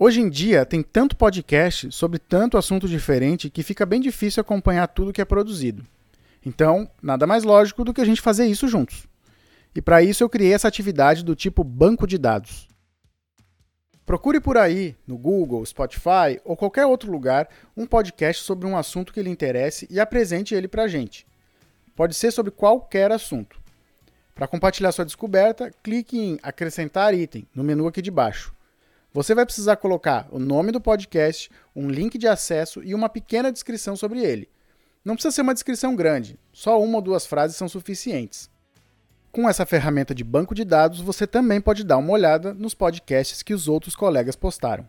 Hoje em dia tem tanto podcast sobre tanto assunto diferente que fica bem difícil acompanhar tudo que é produzido. Então, nada mais lógico do que a gente fazer isso juntos. E para isso eu criei essa atividade do tipo banco de dados. Procure por aí, no Google, Spotify ou qualquer outro lugar, um podcast sobre um assunto que lhe interesse e apresente ele para a gente. Pode ser sobre qualquer assunto. Para compartilhar sua descoberta, clique em Acrescentar item no menu aqui de baixo. Você vai precisar colocar o nome do podcast, um link de acesso e uma pequena descrição sobre ele. Não precisa ser uma descrição grande, só uma ou duas frases são suficientes. Com essa ferramenta de banco de dados, você também pode dar uma olhada nos podcasts que os outros colegas postaram.